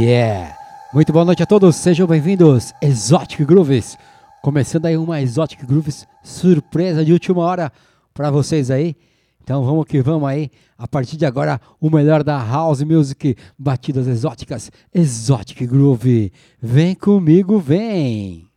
Yeah! Muito boa noite a todos, sejam bem-vindos, Exotic Grooves. Começando aí uma Exotic Grooves surpresa de última hora para vocês aí. Então vamos que vamos aí. A partir de agora, o melhor da House Music, batidas exóticas, Exotic Groove. Vem comigo, vem!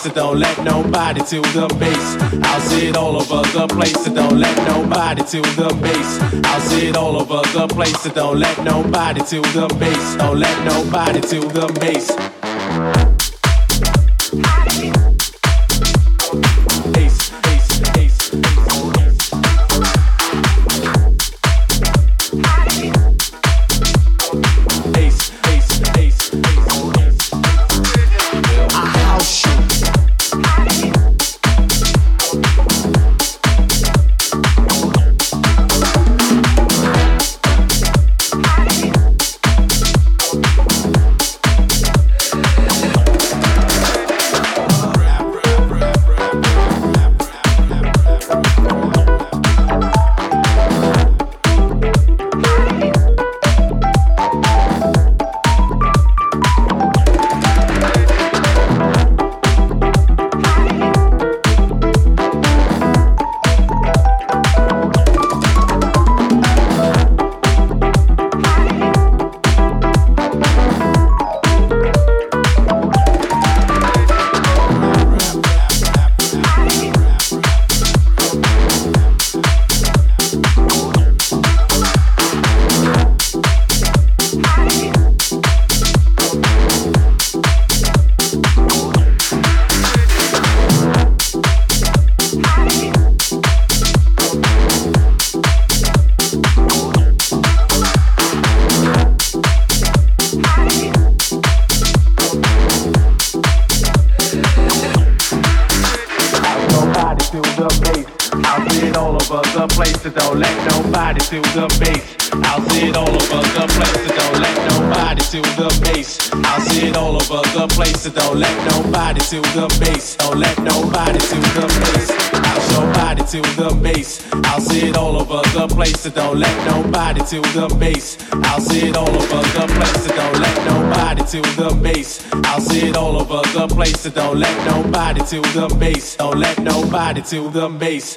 Place, so don't let nobody to the base. I'll sit all over the place, so don't let nobody to the base. I'll sit all over the place, so don't let nobody to the base. Don't let nobody to the base. To the base. I'll sit all over the place, so don't let nobody to the base. I'll sit all over the place, so don't let nobody to the base. Don't let nobody to the base.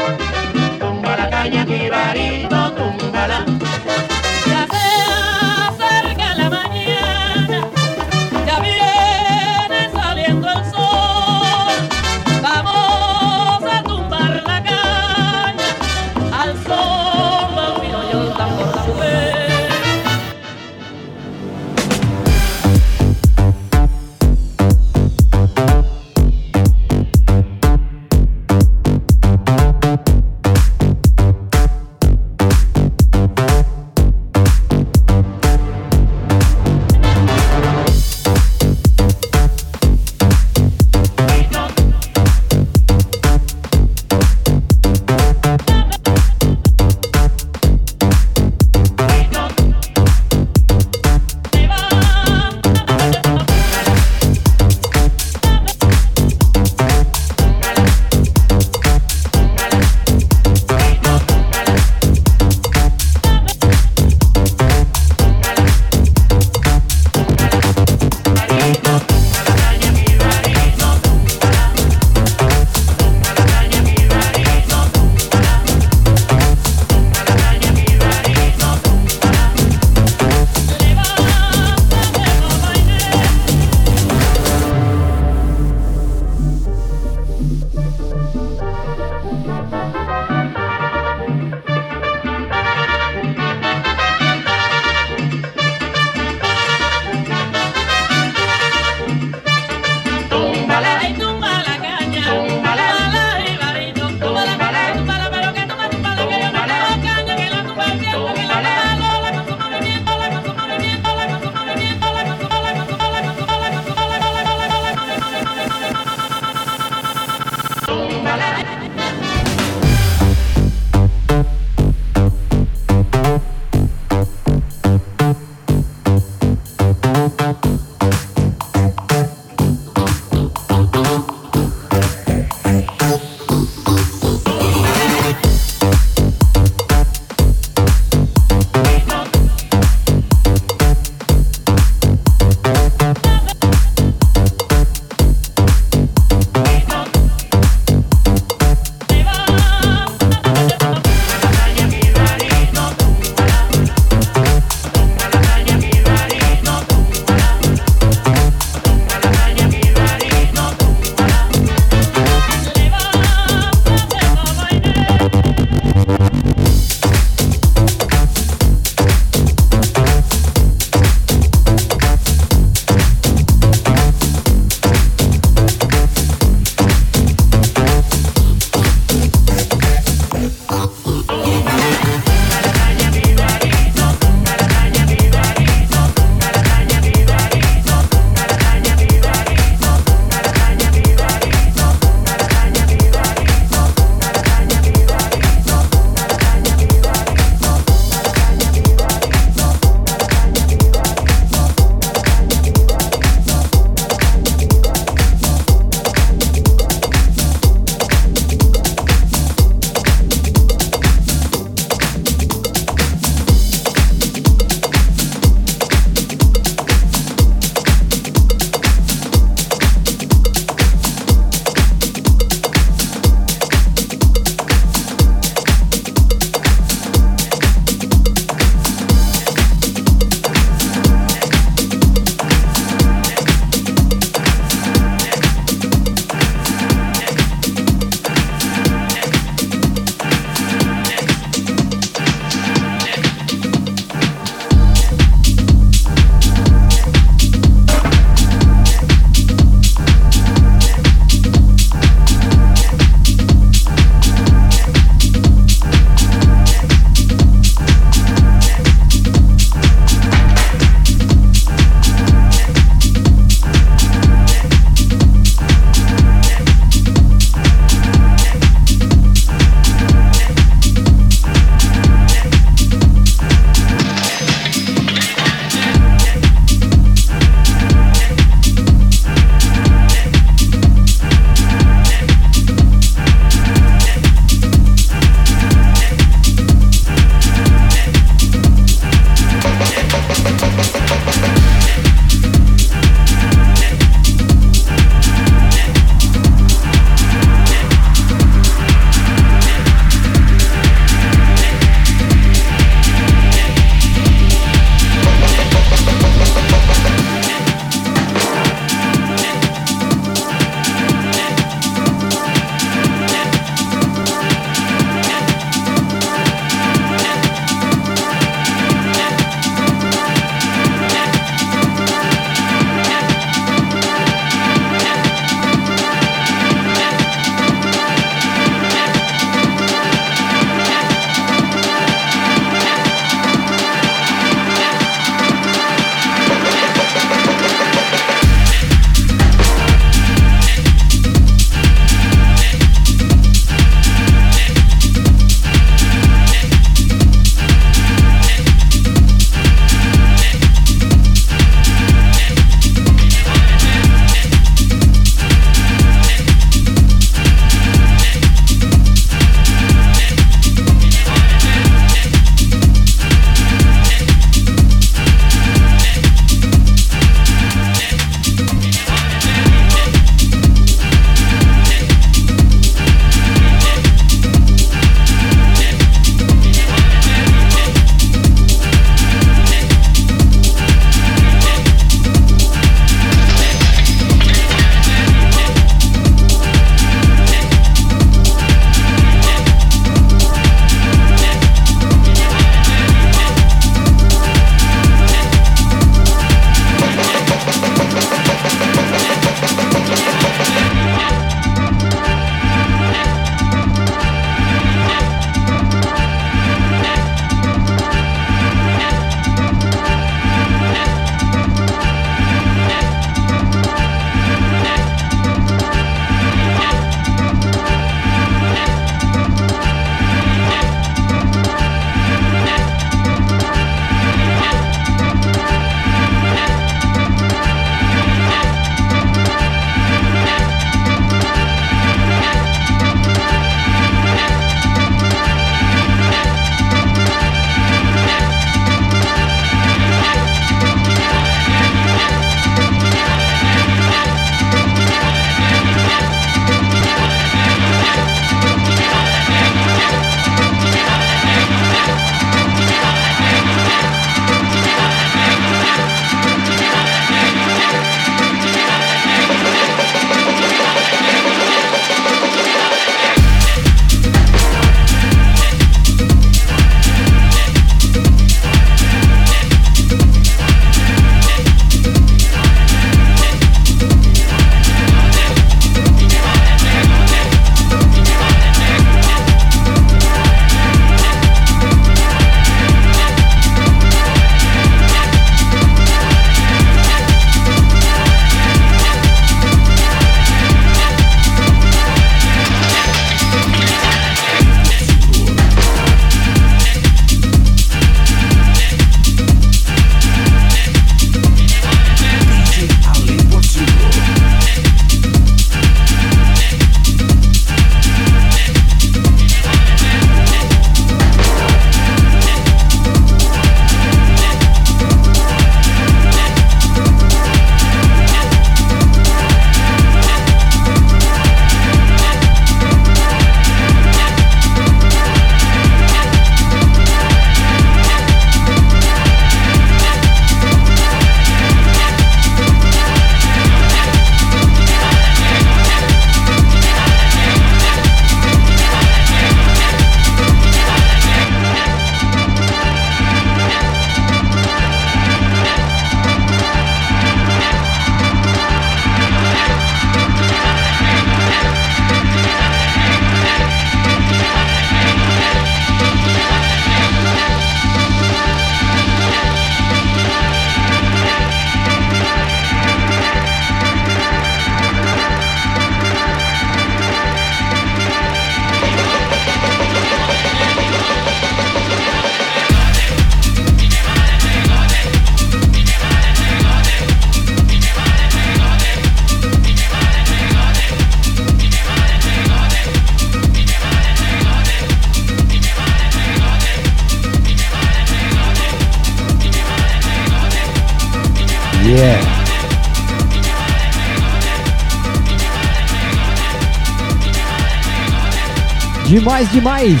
Demais, demais!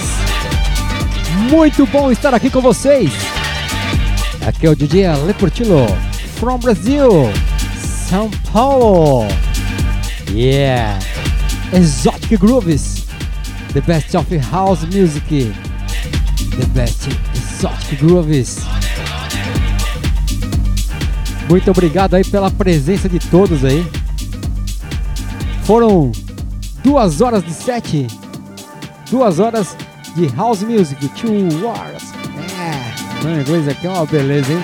Muito bom estar aqui com vocês! Aqui é o DJ Ale Portillo, from Brazil, São Paulo! Yeah! Exotic Grooves, the best of house music, the best exotic grooves. Muito obrigado aí pela presença de todos aí. Foram duas horas de sete, duas horas de house music, two hours. É, meu inglês aqui é uma beleza, hein?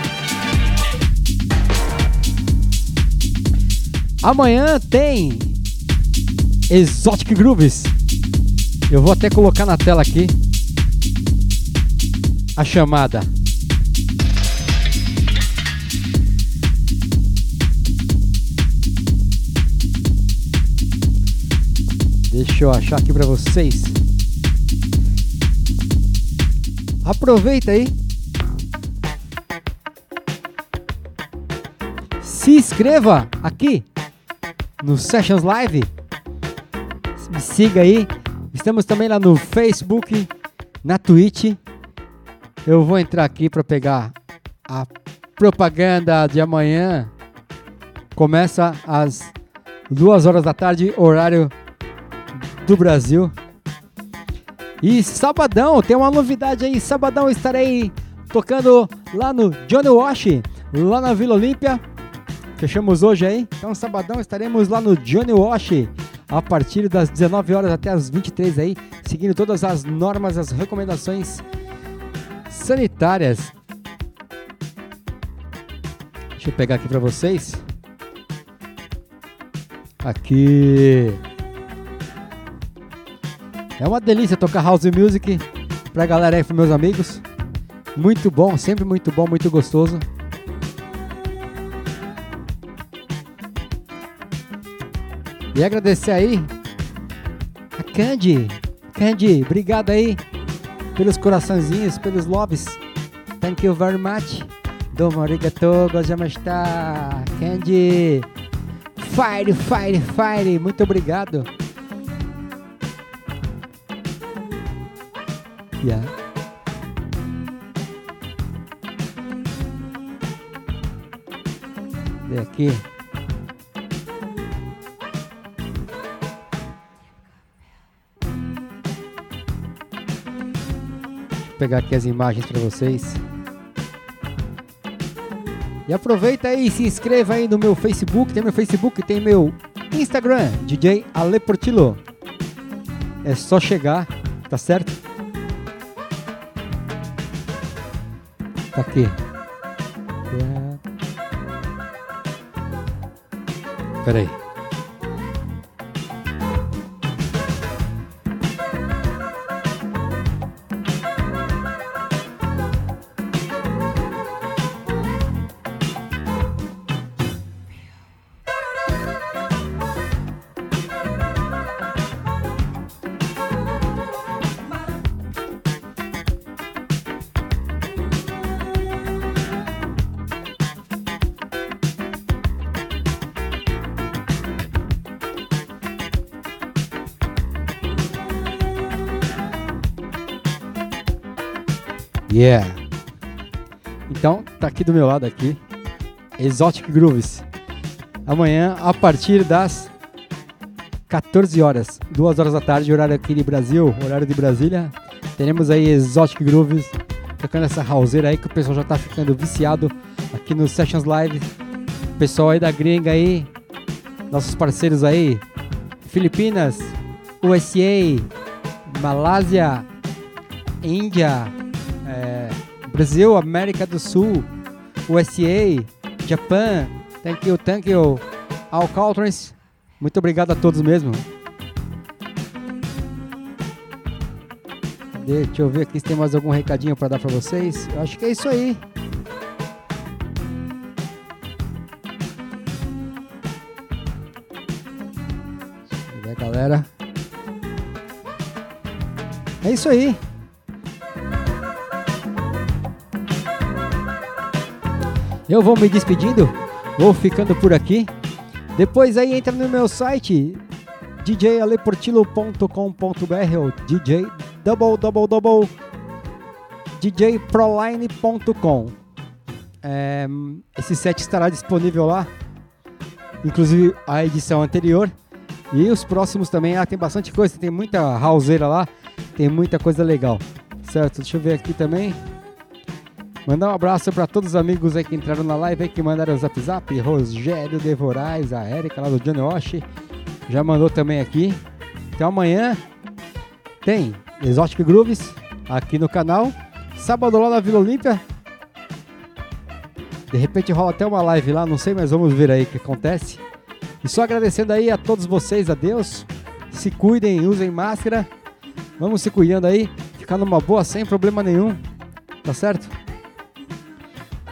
Amanhã tem Exotic Grooves. Eu vou até colocar na tela aqui a chamada. Deixa eu achar aqui para vocês. Aproveita aí. Se inscreva aqui no Sessions Live. Me siga aí. Estamos também lá no Facebook, na Twitch. Eu vou entrar aqui para pegar a propaganda de amanhã. Começa às duas horas da tarde, horário do Brasil. E sabadão, tem uma novidade aí. Sabadão estarei tocando lá no Johnny Wash, lá na Vila Olímpia. Fechamos hoje aí. Então, sabadão estaremos lá no Johnny Wash a partir das 19 horas até as 23 aí, seguindo todas as normas, as recomendações sanitárias. Deixa eu pegar aqui para vocês. Aqui. É uma delícia tocar house music pra galera aí, pros meus amigos. Muito bom, sempre muito bom, muito gostoso. E agradecer aí a Candy. Candy, obrigado aí pelos coraçõezinhos, pelos loves. Thank you very much. Domo arigato gozamashita. Candy. Fire, fire, fire. Muito obrigado. Yeah. Vem aqui. Vou pegar aqui as imagens para vocês. E aproveita aí, se inscreva aí no meu Facebook, tem meu Facebook, tem meu Instagram, DJ Ale Portillo. É só chegar, tá certo? Tá aqui. Pera Yeah. Então, tá aqui do meu lado aqui. Exotic Grooves. Amanhã, a partir das 14 horas, 2 horas da tarde, horário aqui de Brasil, horário de Brasília, teremos aí Exotic Grooves tocando essa houseira aí que o pessoal já tá ficando viciado aqui no Sessions Live. Pessoal aí da gringa aí, nossos parceiros aí, Filipinas, USA, Malásia, Índia, Brasil, América do Sul, USA, Japan, thank you, thank you, all countries. Muito obrigado a todos mesmo. Deixa eu ver aqui se tem mais algum recadinho para dar para vocês. Eu acho que é isso aí. Deixa eu ver, galera. É isso aí. Eu vou me despedindo, vou ficando por aqui. Depois aí entra no meu site djaleportilo.com.br ou DJ double double double djproline.com. É, esse set estará disponível lá, inclusive a edição anterior e os próximos também. Ah, tem bastante coisa, tem muita houseira lá, tem muita coisa legal, certo? Deixa eu ver aqui também. Mandar um abraço para todos os amigos aí que entraram na live aí, que mandaram o zap zap. Rogério Devorais, a Erika lá do Johnny Wash. Já mandou também aqui. Então amanhã tem Exotic Grooves aqui no canal. Sábado lá na Vila Olímpia. De repente rola até uma live lá, não sei, mas vamos ver aí o que acontece. E só agradecendo aí a todos vocês, a Deus. Se cuidem, usem máscara. Vamos se cuidando aí, ficar numa boa sem problema nenhum. Tá certo?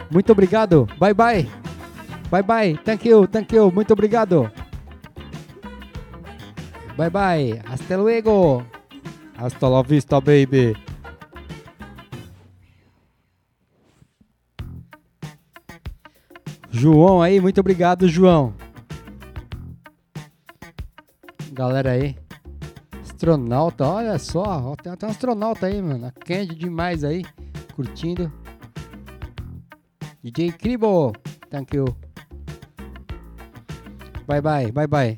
Muito obrigado. Bye bye. Bye bye. Thank you, thank you. Muito obrigado. Bye bye. Hasta luego. Hasta la vista, baby. João aí, muito obrigado, João. Galera aí. Astronauta, olha só. Tem até um astronauta aí, mano. A Candy demais aí. Curtindo. DJ Cribo. Thank you. Bye bye, bye bye.